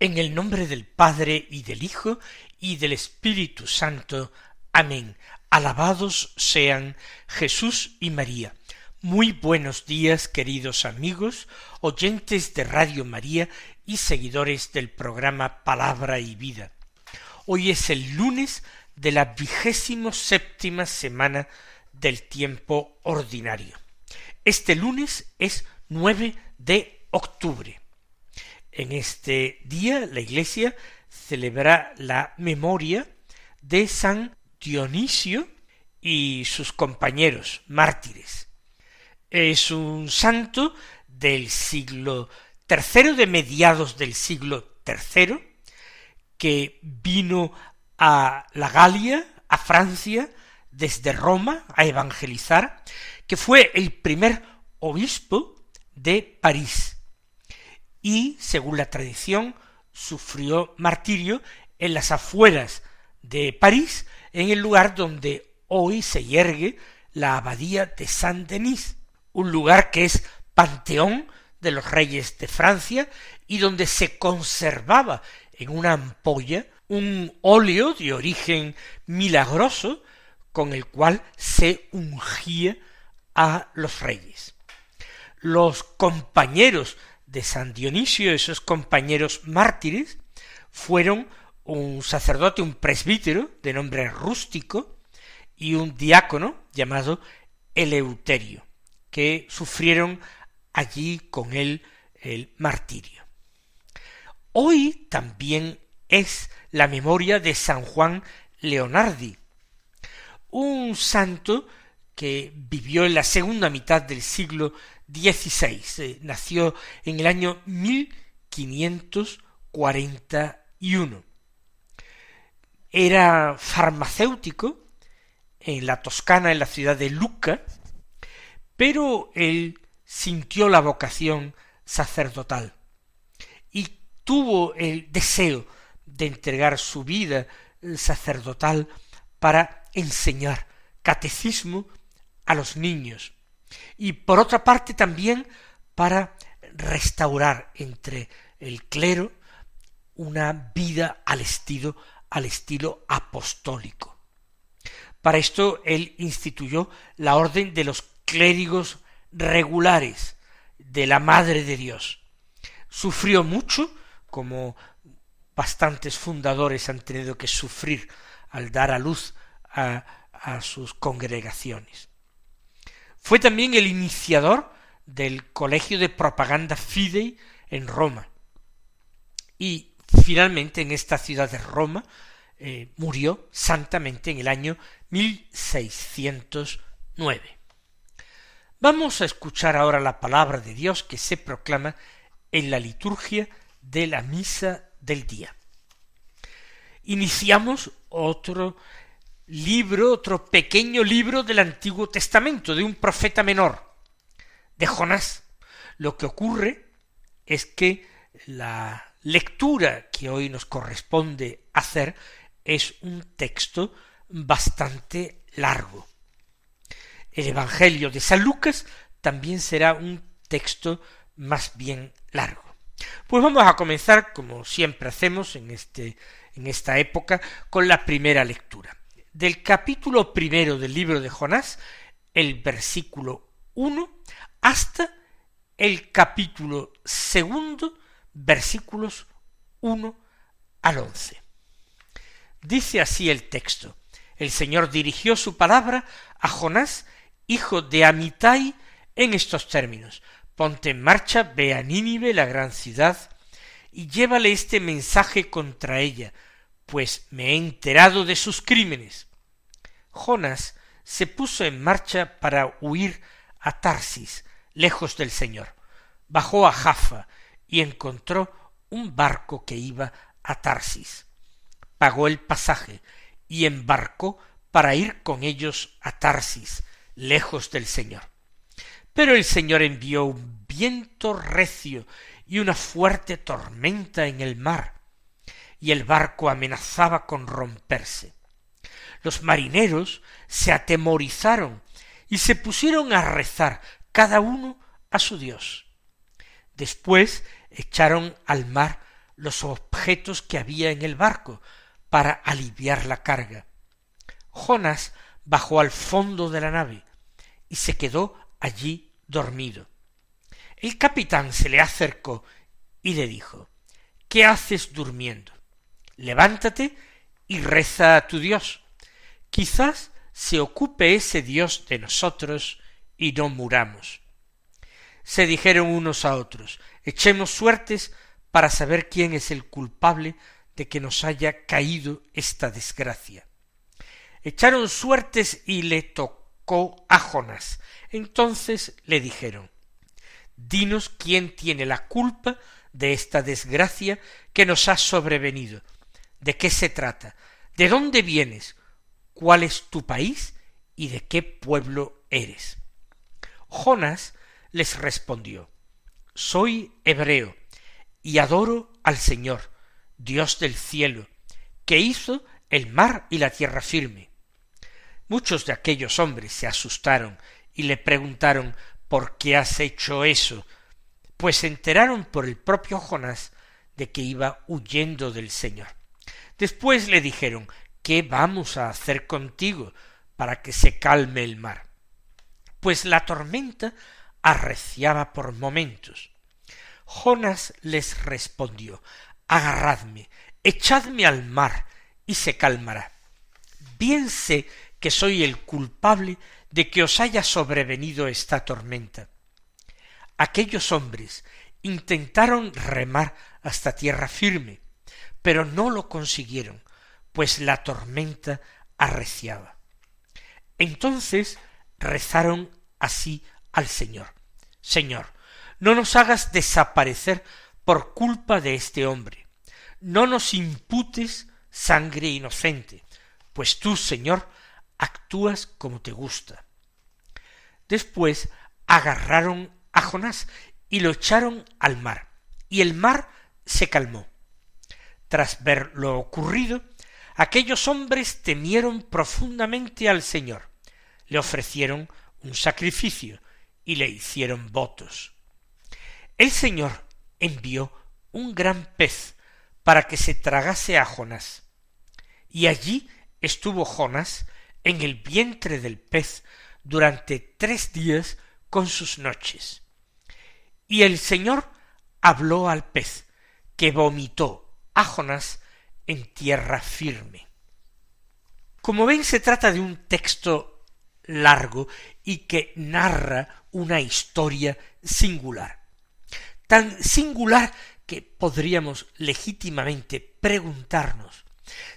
En el nombre del Padre y del Hijo y del Espíritu Santo. Amén. Alabados sean Jesús y María. Muy buenos días, queridos amigos, oyentes de Radio María y seguidores del programa Palabra y Vida. Hoy es el lunes de la vigésimo séptima semana del tiempo ordinario. Este lunes es 9 de octubre. En este día la Iglesia celebra la memoria de San Dionisio y sus compañeros mártires. Es un santo del siglo tercero, de mediados del siglo tercero, que vino a la Galia, a Francia, desde Roma, a evangelizar, que fue el primer obispo de París y, según la tradición, sufrió martirio en las afueras de París, en el lugar donde hoy se yergue la abadía de Saint-Denis, un lugar que es panteón de los reyes de Francia y donde se conservaba en una ampolla un óleo de origen milagroso con el cual se ungía a los reyes. Los compañeros de San Dionisio, esos compañeros mártires, fueron un sacerdote, un presbítero de nombre rústico y un diácono llamado Eleuterio, que sufrieron allí con él el martirio. Hoy también es la memoria de San Juan Leonardi, un santo que vivió en la segunda mitad del siglo XVI. nació en el año 1541. Era farmacéutico en la Toscana, en la ciudad de Lucca, pero él sintió la vocación sacerdotal y tuvo el deseo de entregar su vida sacerdotal para enseñar catecismo a los niños y por otra parte también para restaurar entre el clero una vida al estilo al estilo apostólico. Para esto él instituyó la orden de los clérigos regulares de la Madre de Dios. Sufrió mucho, como bastantes fundadores han tenido que sufrir al dar a luz a, a sus congregaciones. Fue también el iniciador del Colegio de Propaganda Fidei en Roma. Y finalmente en esta ciudad de Roma eh, murió santamente en el año 1609. Vamos a escuchar ahora la palabra de Dios que se proclama en la liturgia de la misa del día. Iniciamos otro libro, otro pequeño libro del Antiguo Testamento, de un profeta menor, de Jonás. Lo que ocurre es que la lectura que hoy nos corresponde hacer es un texto bastante largo. El Evangelio de San Lucas también será un texto más bien largo. Pues vamos a comenzar, como siempre hacemos en este en esta época, con la primera lectura del capítulo primero del libro de Jonás, el versículo uno, hasta el capítulo segundo, versículos uno al once. Dice así el texto. El Señor dirigió su palabra a Jonás, hijo de Amitai, en estos términos. Ponte en marcha, ve a Nínive, la gran ciudad, y llévale este mensaje contra ella, pues me he enterado de sus crímenes. Jonas se puso en marcha para huir a Tarsis, lejos del Señor. Bajó a Jaffa y encontró un barco que iba a Tarsis. Pagó el pasaje y embarcó para ir con ellos a Tarsis, lejos del Señor. Pero el Señor envió un viento recio y una fuerte tormenta en el mar, y el barco amenazaba con romperse. Los marineros se atemorizaron y se pusieron a rezar cada uno a su Dios. Después echaron al mar los objetos que había en el barco para aliviar la carga. Jonas bajó al fondo de la nave y se quedó allí dormido. El capitán se le acercó y le dijo ¿Qué haces durmiendo? Levántate y reza a tu Dios. Quizás se ocupe ese Dios de nosotros y no muramos. Se dijeron unos a otros echemos suertes para saber quién es el culpable de que nos haya caído esta desgracia. Echaron suertes y le tocó a Jonás. Entonces le dijeron Dinos quién tiene la culpa de esta desgracia que nos ha sobrevenido. ¿De qué se trata? ¿De dónde vienes? ¿Cuál es tu país? ¿Y de qué pueblo eres? Jonas les respondió Soy hebreo y adoro al Señor, Dios del cielo, que hizo el mar y la tierra firme. Muchos de aquellos hombres se asustaron y le preguntaron ¿Por qué has hecho eso? Pues se enteraron por el propio Jonás de que iba huyendo del Señor. Después le dijeron ¿Qué vamos a hacer contigo para que se calme el mar? Pues la tormenta arreciaba por momentos. Jonas les respondió Agarradme, echadme al mar, y se calmará. Bien sé que soy el culpable de que os haya sobrevenido esta tormenta. Aquellos hombres intentaron remar hasta tierra firme, pero no lo consiguieron, pues la tormenta arreciaba. Entonces rezaron así al Señor. Señor, no nos hagas desaparecer por culpa de este hombre. No nos imputes sangre inocente, pues tú, Señor, actúas como te gusta. Después agarraron a Jonás y lo echaron al mar, y el mar se calmó. Tras ver lo ocurrido, aquellos hombres temieron profundamente al Señor, le ofrecieron un sacrificio y le hicieron votos. El Señor envió un gran pez para que se tragase a Jonás. Y allí estuvo Jonás en el vientre del pez durante tres días con sus noches. Y el Señor habló al pez, que vomitó a Jonás en tierra firme. Como ven, se trata de un texto largo y que narra una historia singular. Tan singular que podríamos legítimamente preguntarnos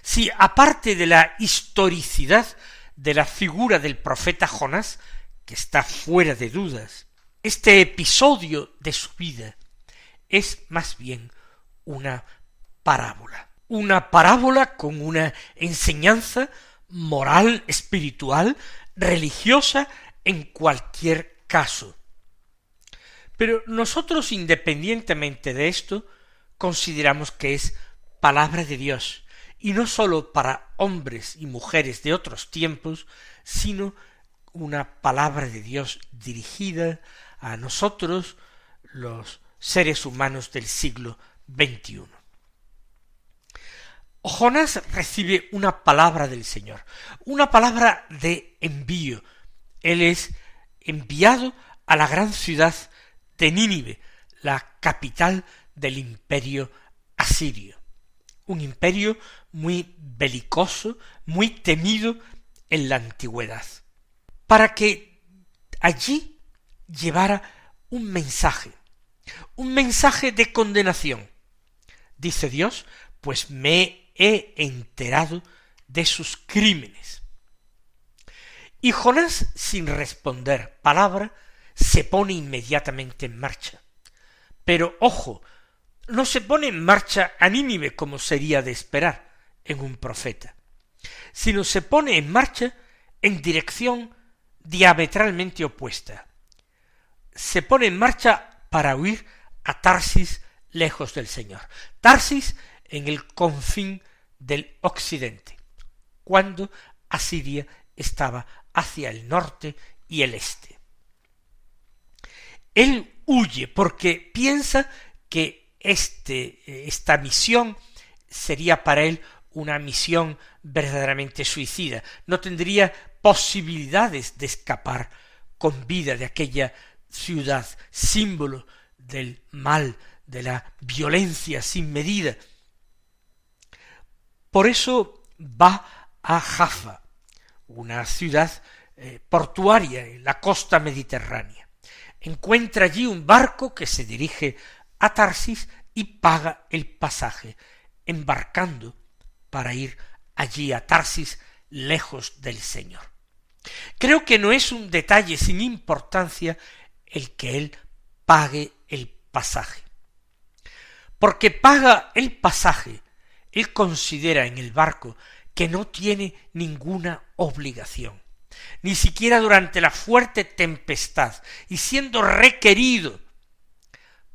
si, aparte de la historicidad de la figura del profeta Jonás, que está fuera de dudas, este episodio de su vida es más bien una Una parábola con una enseñanza moral, espiritual, religiosa, en cualquier caso. Pero nosotros, independientemente de esto, consideramos que es palabra de Dios, y no sólo para hombres y mujeres de otros tiempos, sino una palabra de Dios dirigida a nosotros, los seres humanos del siglo XXI. Jonás recibe una palabra del Señor, una palabra de envío. Él es enviado a la gran ciudad de Nínive, la capital del imperio asirio un imperio muy belicoso, muy temido en la antigüedad, para que allí llevara un mensaje, un mensaje de condenación. Dice Dios, pues me he enterado de sus crímenes. Y Jonás, sin responder palabra, se pone inmediatamente en marcha. Pero ojo, no se pone en marcha a como sería de esperar en un profeta, sino se pone en marcha en dirección diametralmente opuesta. Se pone en marcha para huir a Tarsis lejos del Señor. Tarsis en el confín del occidente, cuando Asiria estaba hacia el norte y el este. Él huye porque piensa que este, esta misión sería para él una misión verdaderamente suicida. No tendría posibilidades de escapar con vida de aquella ciudad, símbolo del mal, de la violencia sin medida. Por eso va a Jaffa, una ciudad eh, portuaria en la costa mediterránea. Encuentra allí un barco que se dirige a Tarsis y paga el pasaje, embarcando para ir allí a Tarsis lejos del Señor. Creo que no es un detalle sin importancia el que él pague el pasaje. Porque paga el pasaje, él considera en el barco que no tiene ninguna obligación, ni siquiera durante la fuerte tempestad, y siendo requerido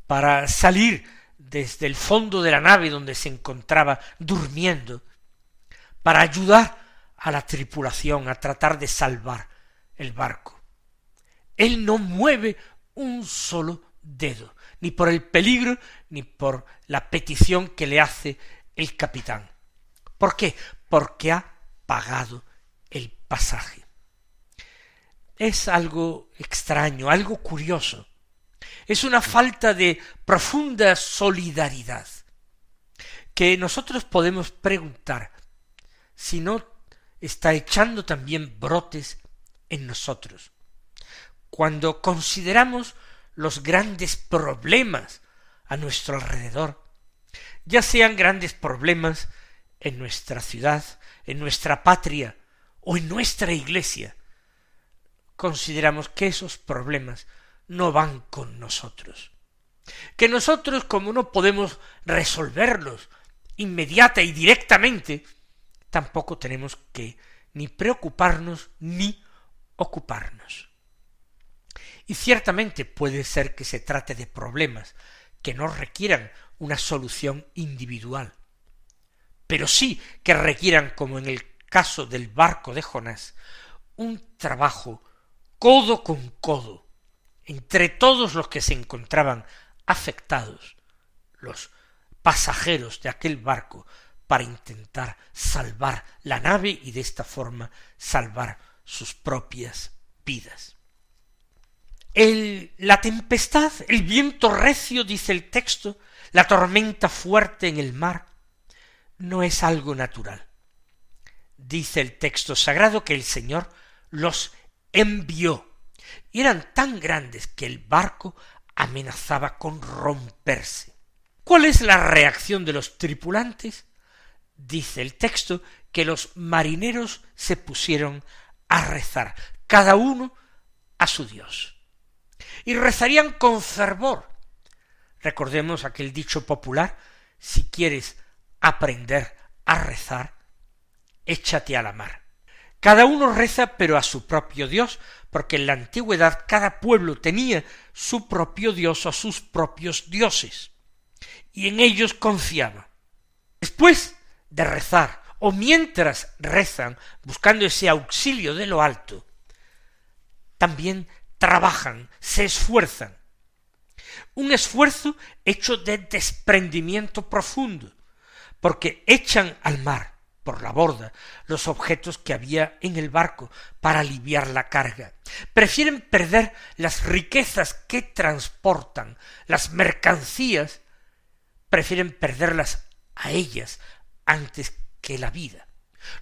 para salir desde el fondo de la nave donde se encontraba durmiendo, para ayudar a la tripulación a tratar de salvar el barco. Él no mueve un solo dedo, ni por el peligro, ni por la petición que le hace el capitán. ¿Por qué? Porque ha pagado el pasaje. Es algo extraño, algo curioso. Es una falta de profunda solidaridad que nosotros podemos preguntar si no está echando también brotes en nosotros. Cuando consideramos los grandes problemas a nuestro alrededor, ya sean grandes problemas en nuestra ciudad, en nuestra patria o en nuestra iglesia, consideramos que esos problemas no van con nosotros. Que nosotros, como no podemos resolverlos inmediata y directamente, tampoco tenemos que ni preocuparnos ni ocuparnos. Y ciertamente puede ser que se trate de problemas que no requieran una solución individual, pero sí que requieran, como en el caso del barco de Jonás, un trabajo codo con codo entre todos los que se encontraban afectados, los pasajeros de aquel barco, para intentar salvar la nave y de esta forma salvar sus propias vidas. La tempestad, el viento recio, dice el texto, la tormenta fuerte en el mar, no es algo natural. Dice el texto sagrado que el Señor los envió y eran tan grandes que el barco amenazaba con romperse. ¿Cuál es la reacción de los tripulantes? Dice el texto que los marineros se pusieron a rezar, cada uno a su Dios. Y rezarían con fervor. Recordemos aquel dicho popular, si quieres aprender a rezar, échate a la mar. Cada uno reza pero a su propio Dios, porque en la antigüedad cada pueblo tenía su propio Dios o sus propios dioses, y en ellos confiaba. Después de rezar, o mientras rezan, buscando ese auxilio de lo alto, también trabajan, se esfuerzan. Un esfuerzo hecho de desprendimiento profundo, porque echan al mar por la borda los objetos que había en el barco para aliviar la carga. Prefieren perder las riquezas que transportan, las mercancías, prefieren perderlas a ellas antes que la vida,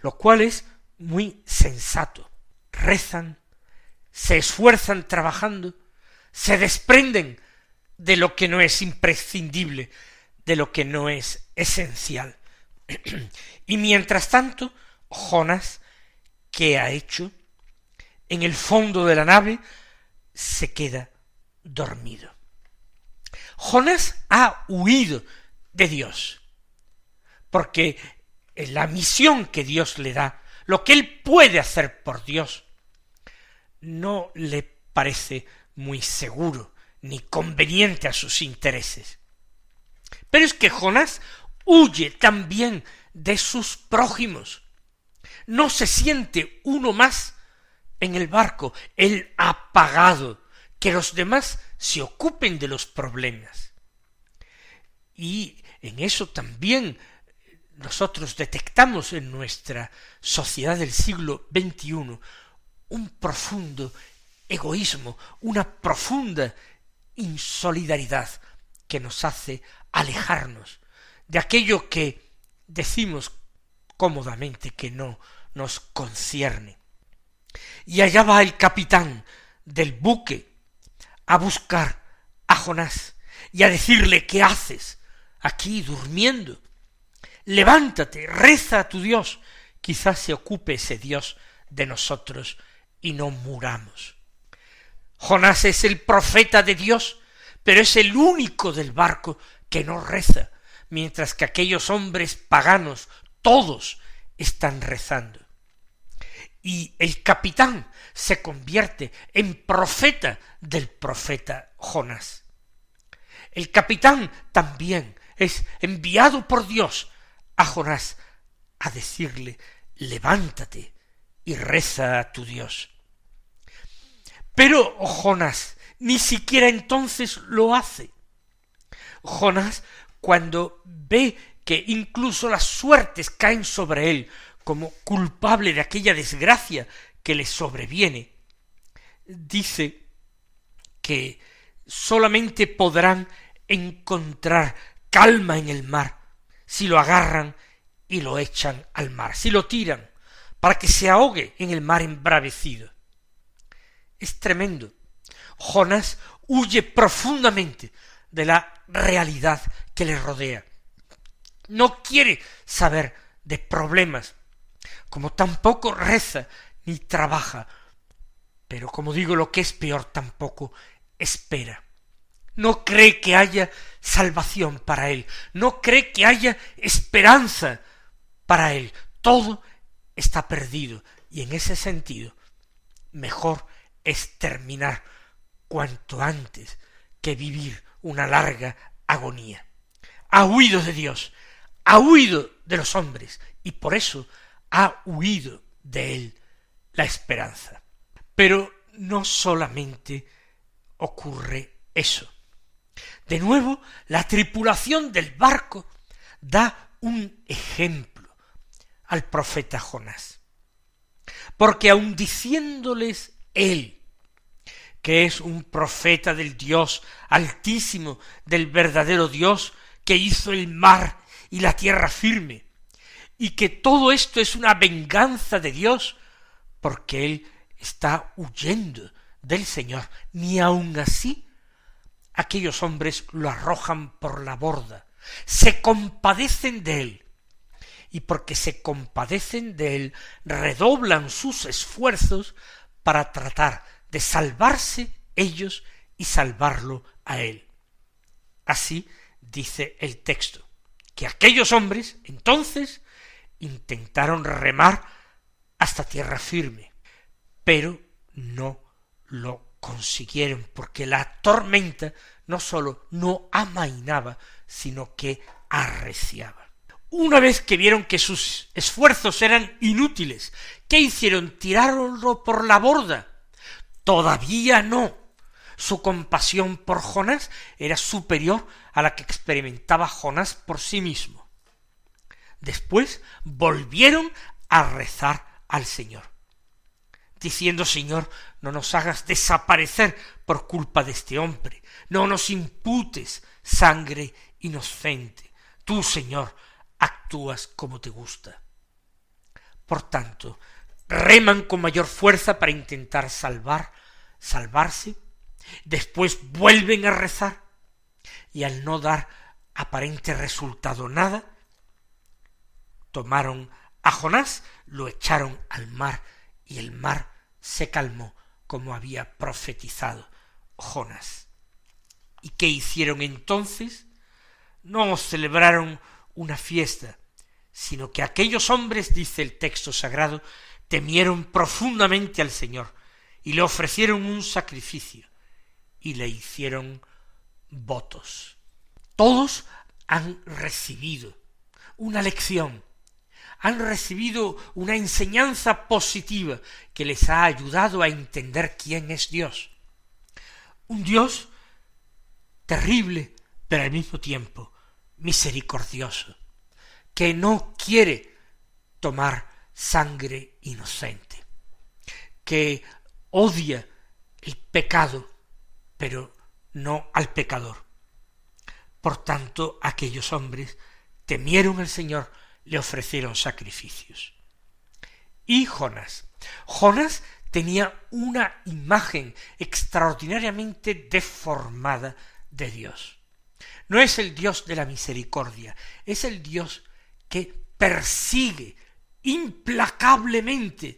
lo cual es muy sensato. Rezan, se esfuerzan trabajando, se desprenden de lo que no es imprescindible, de lo que no es esencial. y mientras tanto, Jonas, ¿qué ha hecho? en el fondo de la nave, se queda dormido. Jonás ha huido de Dios, porque la misión que Dios le da, lo que él puede hacer por Dios, no le parece muy seguro ni conveniente a sus intereses. Pero es que Jonás huye también de sus prójimos. No se siente uno más en el barco, él ha pagado que los demás se ocupen de los problemas. Y en eso también nosotros detectamos en nuestra sociedad del siglo XXI un profundo egoísmo, una profunda insolidaridad que nos hace alejarnos de aquello que decimos cómodamente que no nos concierne. Y allá va el capitán del buque a buscar a Jonás y a decirle ¿qué haces aquí durmiendo? Levántate, reza a tu Dios, quizás se ocupe ese Dios de nosotros y no muramos. Jonás es el profeta de Dios, pero es el único del barco que no reza, mientras que aquellos hombres paganos, todos, están rezando. Y el capitán se convierte en profeta del profeta Jonás. El capitán también es enviado por Dios a Jonás a decirle, levántate y reza a tu Dios. Pero Jonás ni siquiera entonces lo hace. Jonás, cuando ve que incluso las suertes caen sobre él como culpable de aquella desgracia que le sobreviene, dice que solamente podrán encontrar calma en el mar si lo agarran y lo echan al mar, si lo tiran, para que se ahogue en el mar embravecido. Es tremendo. Jonás huye profundamente de la realidad que le rodea. No quiere saber de problemas, como tampoco reza ni trabaja, pero como digo lo que es peor tampoco espera no cree que haya salvación para él, no cree que haya esperanza para él. Todo está perdido y en ese sentido mejor es terminar cuanto antes que vivir una larga agonía. Ha huido de Dios, ha huido de los hombres y por eso ha huido de él la esperanza. Pero no solamente ocurre eso. De nuevo, la tripulación del barco da un ejemplo al profeta Jonás. Porque aun diciéndoles él, que es un profeta del Dios altísimo, del verdadero Dios, que hizo el mar y la tierra firme, y que todo esto es una venganza de Dios, porque él está huyendo del Señor, ni aun así aquellos hombres lo arrojan por la borda, se compadecen de él, y porque se compadecen de él, redoblan sus esfuerzos para tratar de salvarse ellos y salvarlo a él. Así dice el texto, que aquellos hombres entonces intentaron remar hasta tierra firme, pero no lo consiguieron, porque la tormenta no sólo no amainaba, sino que arreciaba. Una vez que vieron que sus esfuerzos eran inútiles, ¿qué hicieron? Tiraronlo por la borda. Todavía no. Su compasión por Jonás era superior a la que experimentaba Jonás por sí mismo. Después volvieron a rezar al Señor diciendo Señor, no nos hagas desaparecer por culpa de este hombre, no nos imputes sangre inocente. Tú, Señor, actúas como te gusta. Por tanto, reman con mayor fuerza para intentar salvar, salvarse, después vuelven a rezar, y al no dar aparente resultado nada, tomaron a Jonás, lo echaron al mar, y el mar se calmó como había profetizado Jonas. ¿Y qué hicieron entonces? No celebraron una fiesta, sino que aquellos hombres, dice el texto sagrado, temieron profundamente al Señor y le ofrecieron un sacrificio y le hicieron votos. Todos han recibido una lección, han recibido una enseñanza positiva que les ha ayudado a entender quién es Dios. Un Dios terrible, pero al mismo tiempo misericordioso, que no quiere tomar sangre inocente, que odia el pecado, pero no al pecador. Por tanto, aquellos hombres temieron al Señor, le ofrecieron sacrificios. Y Jonás. Jonás tenía una imagen extraordinariamente deformada de Dios. No es el Dios de la misericordia, es el Dios que persigue implacablemente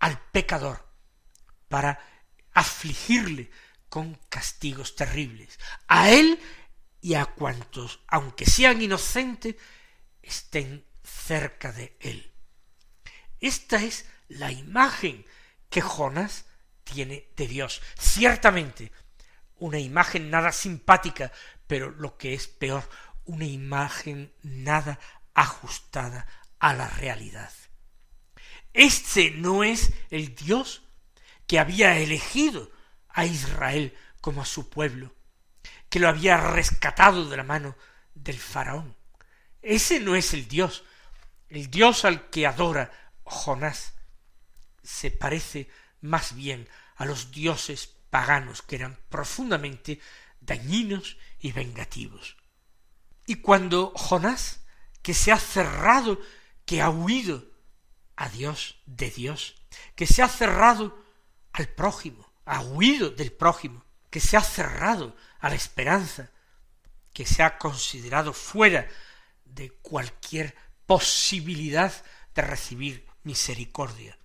al pecador para afligirle con castigos terribles, a él y a cuantos, aunque sean inocentes, estén cerca de él. Esta es la imagen que Jonás tiene de Dios. Ciertamente, una imagen nada simpática, pero lo que es peor, una imagen nada ajustada a la realidad. Este no es el Dios que había elegido a Israel como a su pueblo, que lo había rescatado de la mano del faraón. Ese no es el Dios. El Dios al que adora Jonás se parece más bien a los dioses paganos que eran profundamente dañinos y vengativos. Y cuando Jonás, que se ha cerrado, que ha huido a Dios, de Dios, que se ha cerrado al prójimo, ha huido del prójimo, que se ha cerrado a la esperanza, que se ha considerado fuera de cualquier posibilidad de recibir misericordia.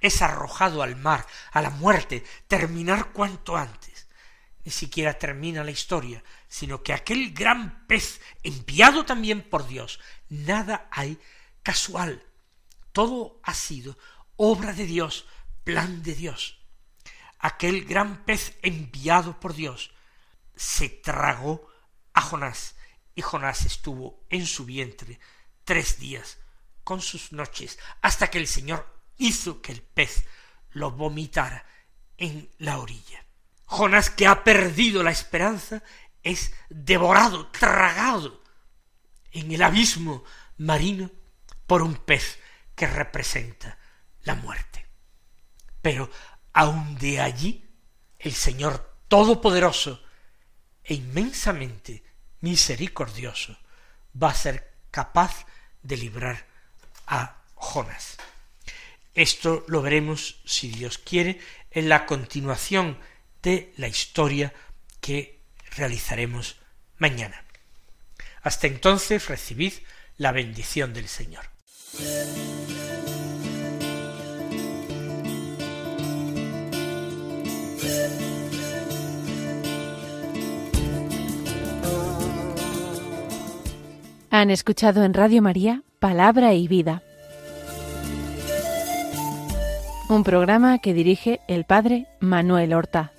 Es arrojado al mar, a la muerte, terminar cuanto antes ni siquiera termina la historia, sino que aquel gran pez enviado también por Dios, nada hay casual, todo ha sido obra de Dios, plan de Dios. Aquel gran pez enviado por Dios se tragó a Jonás, y Jonás estuvo en su vientre tres días con sus noches, hasta que el Señor hizo que el pez lo vomitara en la orilla. Jonás, que ha perdido la esperanza, es devorado, tragado en el abismo marino por un pez que representa la muerte. Pero aun de allí el Señor Todopoderoso e inmensamente misericordioso va a ser capaz de librar a Jonás. Esto lo veremos, si Dios quiere, en la continuación de la historia que realizaremos mañana. Hasta entonces recibid la bendición del Señor. Han escuchado en Radio María Palabra y Vida, un programa que dirige el Padre Manuel Horta.